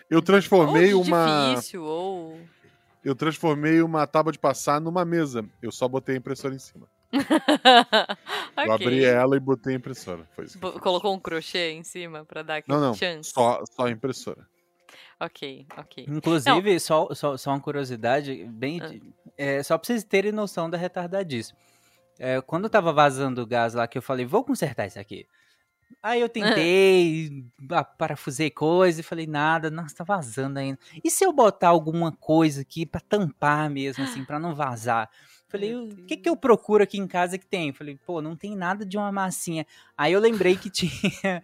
Eu transformei ou uma difícil, ou... eu transformei uma tábua de passar numa mesa. Eu só botei a impressora em cima. Eu abri ela e botei a impressora. Foi. Colocou um crochê em cima pra dar aquele Não, não. chance? Só, só a impressora. Ok, ok. Inclusive, só, só, só uma curiosidade, bem, Ah. é, só pra vocês terem noção da retardadice. É, quando tava vazando o gás lá, que eu falei, vou consertar isso aqui. Aí eu tentei, ah, parafusei coisa e falei, nada, nossa, tá vazando ainda. E se eu botar alguma coisa aqui pra tampar mesmo, assim, pra não vazar? Falei, o que que eu procuro aqui em casa que tem? Falei, pô, não tem nada de uma massinha. Aí eu lembrei que tinha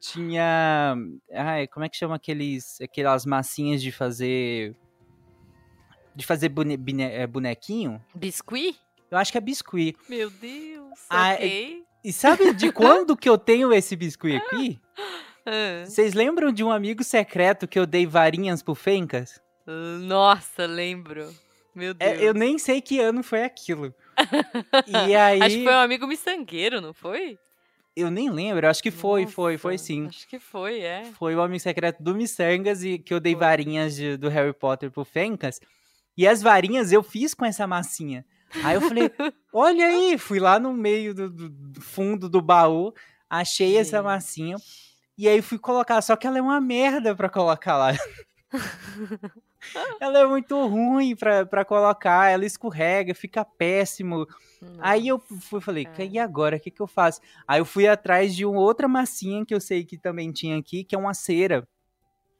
tinha. Ai, como é que chama aqueles. Aquelas massinhas de fazer. De fazer bone- bine- é, bonequinho? Biscuit? Eu acho que é biscuit. Meu Deus, Ah, ok. E sabe de quando que eu tenho esse biscuit aqui? Ah, Vocês lembram de um amigo secreto que eu dei varinhas pro Fencas? Nossa, lembro. Meu Deus. É, eu nem sei que ano foi aquilo. E aí. Acho que foi um amigo miçangueiro, não foi? Eu nem lembro, acho que foi, foi, foi Nossa, sim. Acho que foi, é. Foi o Homem Secreto do Missangas e que eu dei Foi. varinhas de- do Harry Potter pro Fencas. E as varinhas eu fiz com essa massinha. Aí eu falei, olha aí, fui lá no meio do, do- do fundo do baú, achei essa Gente. massinha e aí fui colocar, só que ela é uma merda pra colocar lá. ela é muito ruim pra, pra colocar, ela escorrega, fica péssimo. Aí eu fui, falei, cara. e agora, o que, que eu faço? Aí eu fui atrás de uma outra massinha que eu sei que também tinha aqui, que é uma cera.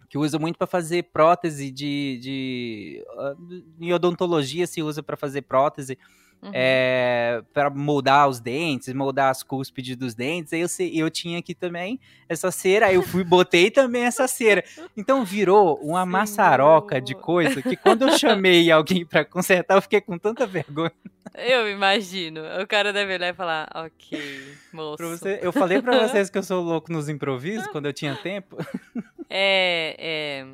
Que usa muito pra fazer prótese de, de. ah, Em odontologia se usa pra fazer prótese. Uhum. É, para moldar os dentes, moldar as cúspides dos dentes. Aí eu, eu tinha aqui também essa cera, aí eu fui botei também essa cera. Então virou uma Senhor. maçaroca de coisa que quando eu chamei alguém pra consertar, eu fiquei com tanta vergonha. Eu imagino. O cara deve olhar e falar, ok, moço. Pra você- eu falei pra vocês que eu sou louco nos improvisos quando eu tinha tempo. É,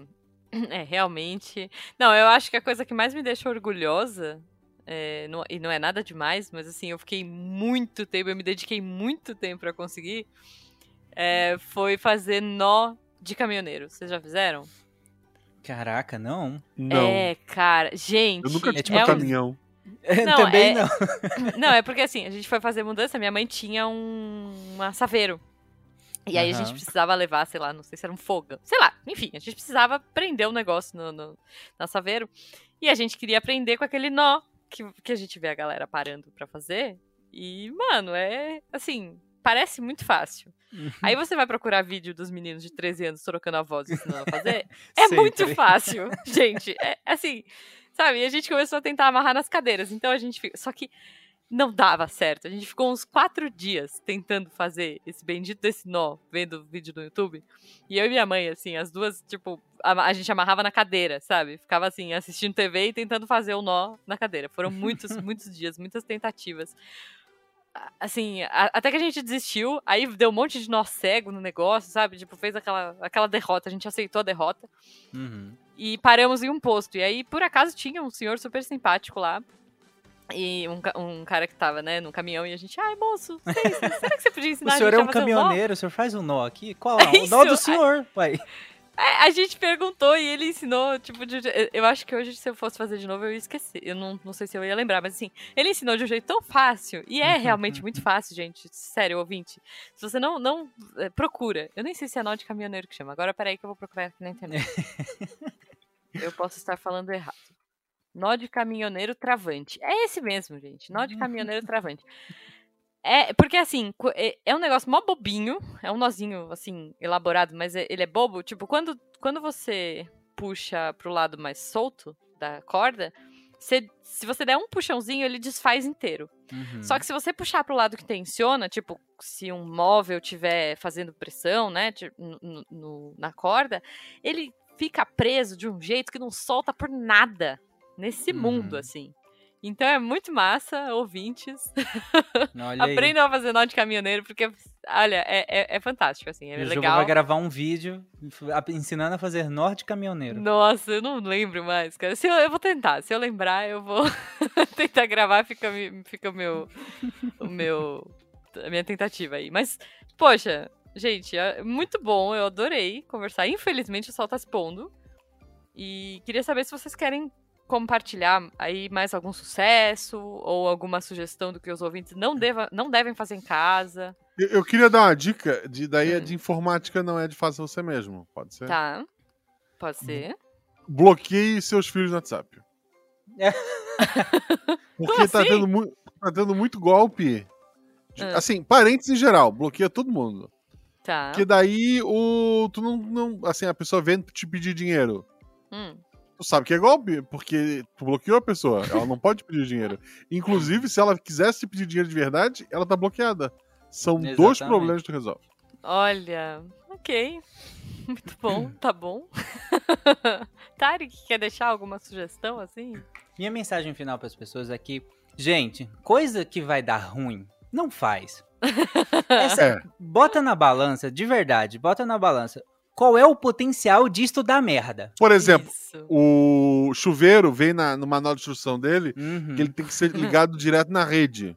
é, é, realmente. Não, eu acho que a coisa que mais me deixa orgulhosa, é, não- e não é nada demais, mas assim, eu fiquei muito tempo, eu me dediquei muito tempo pra conseguir, é, foi fazer nó de caminhoneiro. Vocês já fizeram? Caraca, não. Não. É, cara, gente. eu nunca é tive tipo um é um- caminhão. Não, Também é- não. Não, é porque assim, a gente foi fazer mudança, minha mãe tinha um uma saveiro. E aí a gente precisava levar, sei lá, não sei se era um fogão. Sei lá, enfim, a gente precisava prender o negócio no, no, na saveiro. E a gente queria aprender com aquele nó que, que a gente vê a galera parando pra fazer. E, mano, é assim, parece muito fácil. Aí você vai procurar vídeo dos meninos de 13 anos trocando a voz e ensinando a fazer. É Sempre. muito fácil, gente. É assim, sabe? E a gente começou a tentar amarrar nas cadeiras. Então a gente fica. Só que não dava certo. A gente ficou uns quatro dias tentando fazer esse bendito desse nó, vendo vídeo no YouTube. E eu e minha mãe, assim, as duas, tipo, a, a gente amarrava na cadeira, sabe? Ficava assim, assistindo TV e tentando fazer o nó na cadeira. Foram muitos, muitos dias, muitas tentativas. Assim, a- até que a gente desistiu, aí deu um monte de nó cego no negócio, sabe? Tipo, fez aquela, aquela derrota, a gente aceitou a derrota Uhum. e paramos em um posto. E aí, por acaso, tinha um senhor super simpático lá. E um, um cara que tava, né, no caminhão, e a gente, ai, moço, sei, será que você podia O ensinar senhor a é um a fazer nó?" caminhoneiro, o senhor faz um nó aqui? Qual? É o nó do senhor, uai. É, a gente perguntou e ele ensinou, tipo, de, eu acho que hoje, se eu fosse fazer de novo, eu ia esquecer. Eu não, não sei se eu ia lembrar, mas assim, ele ensinou de um jeito tão fácil. E é realmente muito fácil, gente. Sério, ouvinte. Se você não, não é, procura. Eu nem sei se é nó de caminhoneiro que chama. Agora, peraí que eu vou procurar aqui na internet. eu posso estar falando errado. Nó de caminhoneiro travante. É esse mesmo, gente. Nó de caminhoneiro travante. É, porque assim, é, é um negócio mó bobinho, é um nozinho, assim, elaborado, mas é, ele é bobo. Tipo, quando, quando você puxa pro lado mais solto da corda, você, se você der um puxãozinho, ele desfaz inteiro. Uhum. Só que se você puxar pro lado que tensiona, tipo, se um móvel tiver fazendo pressão, né, no, no, na corda, ele fica preso de um jeito que não solta por nada nesse uhum. mundo, assim. Então é muito massa, ouvintes. Aprendam a fazer nó de caminhoneiro, porque, olha, é, é, é fantástico, assim, é o legal. Jogo vai gravar um vídeo ensinando a fazer nó de caminhoneiro. Nossa, eu não lembro mais, cara. Se eu, eu vou tentar, se eu lembrar, eu vou tentar gravar, fica, fica o meu, o meu, a minha tentativa aí. Mas, poxa, gente, é muito bom, eu adorei conversar. Infelizmente o sol tá se pondo. E queria saber se vocês querem compartilhar aí mais algum sucesso ou alguma sugestão do que os ouvintes não, deva, não devem fazer em casa. Eu, eu queria dar uma dica, de, daí hum. é de informática, não é de fazer você mesmo, pode ser? Tá, pode ser. Bloqueie seus filhos no WhatsApp. É. Porque tá, assim? tendo mu tá tendo muito golpe. De, hum. Assim, parentes em geral, bloqueia todo mundo. Tá. Porque daí o. Tu não, não. Assim, a pessoa vem te pedir dinheiro. Hum tu sabe que é golpe, porque tu bloqueou a pessoa. Ela não pode pedir dinheiro. Inclusive, se ela quisesse pedir dinheiro de verdade, ela tá bloqueada. São Exatamente. dois problemas que tu resolve. Olha, ok. Muito bom, tá bom. Tarek, quer deixar alguma sugestão assim? Minha mensagem final para as pessoas é que, gente, coisa que vai dar ruim, não faz. Essa, é. Bota na balança, de verdade, bota na balança qual é o potencial disto dar merda. Por exemplo, Isso. o chuveiro vem na, no manual de instrução dele uhum. que ele tem que ser ligado direto na rede.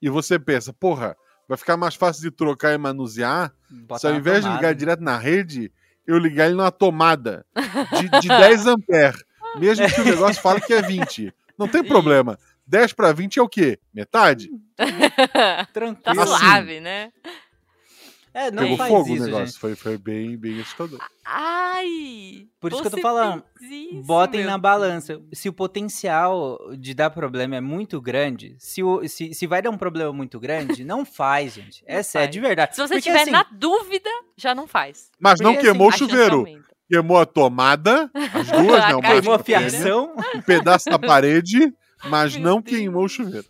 E você pensa, porra, vai ficar mais fácil de trocar e manusear Botar se ao invés de ligar direto na rede, eu ligar ele numa tomada de, de 10 amperes. Mesmo que o negócio fale que é 20. Não tem problema. 10 para 20 é o quê? Metade? Tranquilo. Tá suave, assim, né? É, não Pegou faz fogo isso, o negócio. Gente. Foi, foi bem, bem assustador. Ai! Por isso que eu tô falando. Isso, botem na balança. Se o potencial de dar problema é muito grande, se, o, se, se vai dar um problema muito grande, não faz, gente. Não Essa faz. é de verdade. Se você Porque, tiver assim, na dúvida, já não faz. Mas não Porque, queimou assim, o chuveiro. Queimou a tomada, as duas, não, queimou a fiação, um pedaço da parede, mas não queimou o chuveiro.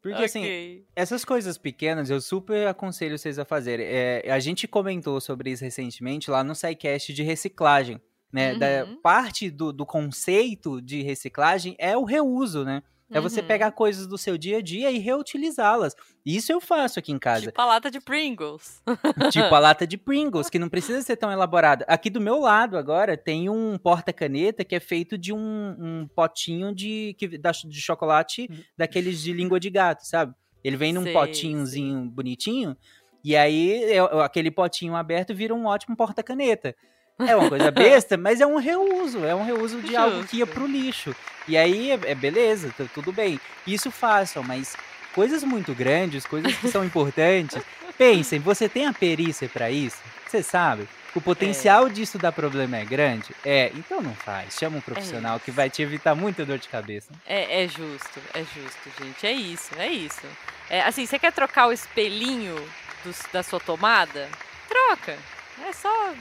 Porque, assim, okay. assim, essas coisas pequenas eu super aconselho vocês a fazerem. É, a gente comentou sobre isso recentemente lá no SciCast de reciclagem. Né? Uhum. Da, parte do, do conceito de reciclagem é o reuso, né? É você uhum. pegar coisas do seu dia a dia e reutilizá-las. Isso eu faço aqui em casa. Tipo a lata de Pringles. tipo a lata de Pringles, que não precisa ser tão elaborada. Aqui do meu lado agora tem um porta-caneta que é feito de um, um potinho de, que, de chocolate uhum. daqueles de língua de gato, sabe? Ele vem num sei, potinhozinho sei. bonitinho. E aí, eu, aquele potinho aberto vira um ótimo porta-caneta. É uma coisa besta, mas é um reuso, é um reuso de Justo. algo que ia pro lixo. E aí é, é beleza, tá tudo bem. Isso façam, mas coisas muito grandes, coisas que são importantes, pensem, você tem a perícia para isso? Você sabe? O potencial é. disso dar problema é grande? É, então não faz. Chama um profissional é que vai te evitar muita dor de cabeça. É, é justo, é justo, gente. É isso, é isso. É, assim, você quer trocar o espelhinho do, da sua tomada? Troca. É só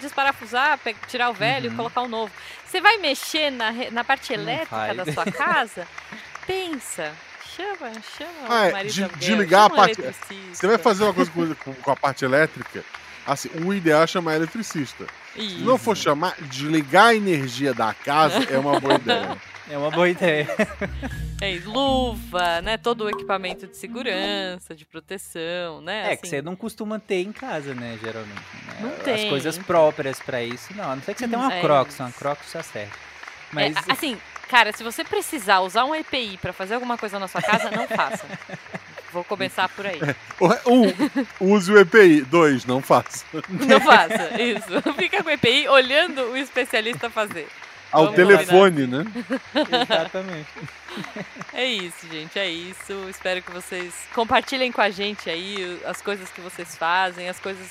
desparafusar, tirar o velho uhum. e colocar o novo. Você vai mexer na, na parte elétrica da sua casa? Pensa. Chama, chama ah, o marido de, de ligar a parte. Você vai fazer uma coisa com, com, a parte elétrica. Assim, o ideal é chamar eletricista. Isso. Se não for chamar, desligar a energia da casa é uma boa ideia. É uma boa ideia. É, luva, né? Todo o equipamento de segurança, de proteção, né? É, assim. que você não costuma ter em casa, né, geralmente. Né? Não tem. As coisas próprias para isso, não. A não ser que você tenha uma é Crocs, uma Crocs já serve. Mas... É, assim, cara, se você precisar usar um EPI para fazer alguma coisa na sua casa, não faça. Vou começar por aí. Um, use o EPI. Dois, não faça. Não faça, isso. Fica com o EPI olhando o especialista fazer. Ao Vamos telefone, né? Exatamente. É isso, gente, é isso. Espero que vocês compartilhem com a gente aí as coisas que vocês fazem, as coisas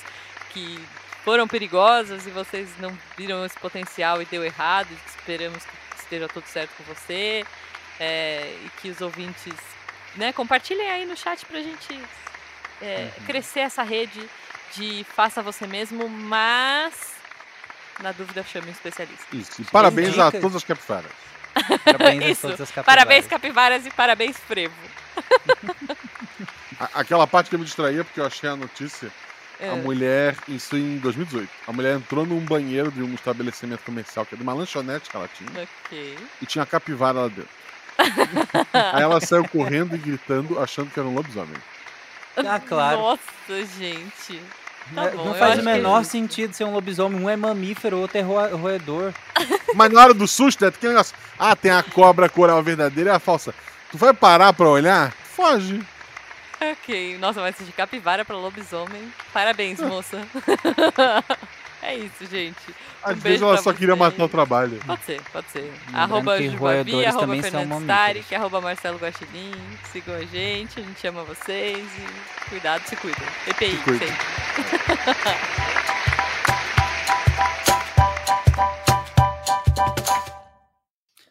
que foram perigosas e vocês não viram esse potencial e deu errado. Esperamos que esteja tudo certo com você é, e que os ouvintes né, compartilhem aí no chat pra gente é, crescer essa rede de faça você mesmo, mas na dúvida chame um especialista. Isso. E parabéns a todas as capivaras. Parabéns a Isso. todas as capivaras. Parabéns, capivaras, e parabéns, frevo. A- Aquela parte que eu me distraía porque eu achei a notícia. A É. mulher, isso em 2018. A mulher entrou num banheiro de um estabelecimento comercial, que é de uma lanchonete que ela tinha, Ok. e tinha capivara lá dentro. Aí ela saiu correndo e gritando, achando que era um lobisomem. Ah, claro. Nossa, gente. Tá Não- bom, não faz o que menor justo. sentido ser um lobisomem. Um é mamífero, o outro é roa- roedor. Mas na hora do susto, é aquele negócio. Ah, tem a cobra coral verdadeira e a falsa. Tu vai parar pra olhar? Foge. Ok. Nossa, mas de capivara pra lobisomem. Parabéns, moça. é isso, gente. Às Um vezes beijo ela só queria vocês. matar o trabalho. Pode ser, pode ser. Lembrando arroba Jubavi, arroba mamíferos. Tarik, arroba Marcelo Guaxinim. Sigam a gente, a gente ama vocês e cuidado, se cuidem. EPI, Se cuidem. sempre.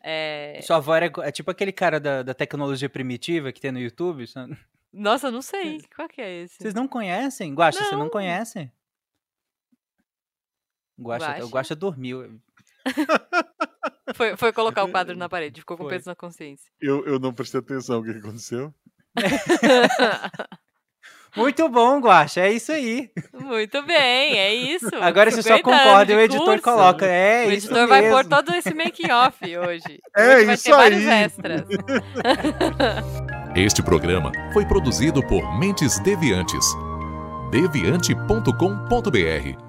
É, Sua avó era é tipo aquele cara da, da tecnologia primitiva que tem no YouTube. sabe? Nossa, não sei. Qual que é esse? Vocês não conhecem? Guaxa, você Não. conhece? Guaxa, Guaxa? o Guaxa dormiu. Foi, foi colocar o quadro na parede, ficou com Foi. peso na consciência. Eu, eu não prestei atenção o que aconteceu. Muito bom, Guaxa, é isso aí. Muito bem, é isso. Agora você só 50 anos concorda e o editor curso. coloca. É, O isso editor vai pôr todo esse making off hoje. É, Hoje vai isso ter vários aí. extras. Este programa foi produzido por Mentes Deviantes. deviante.com.br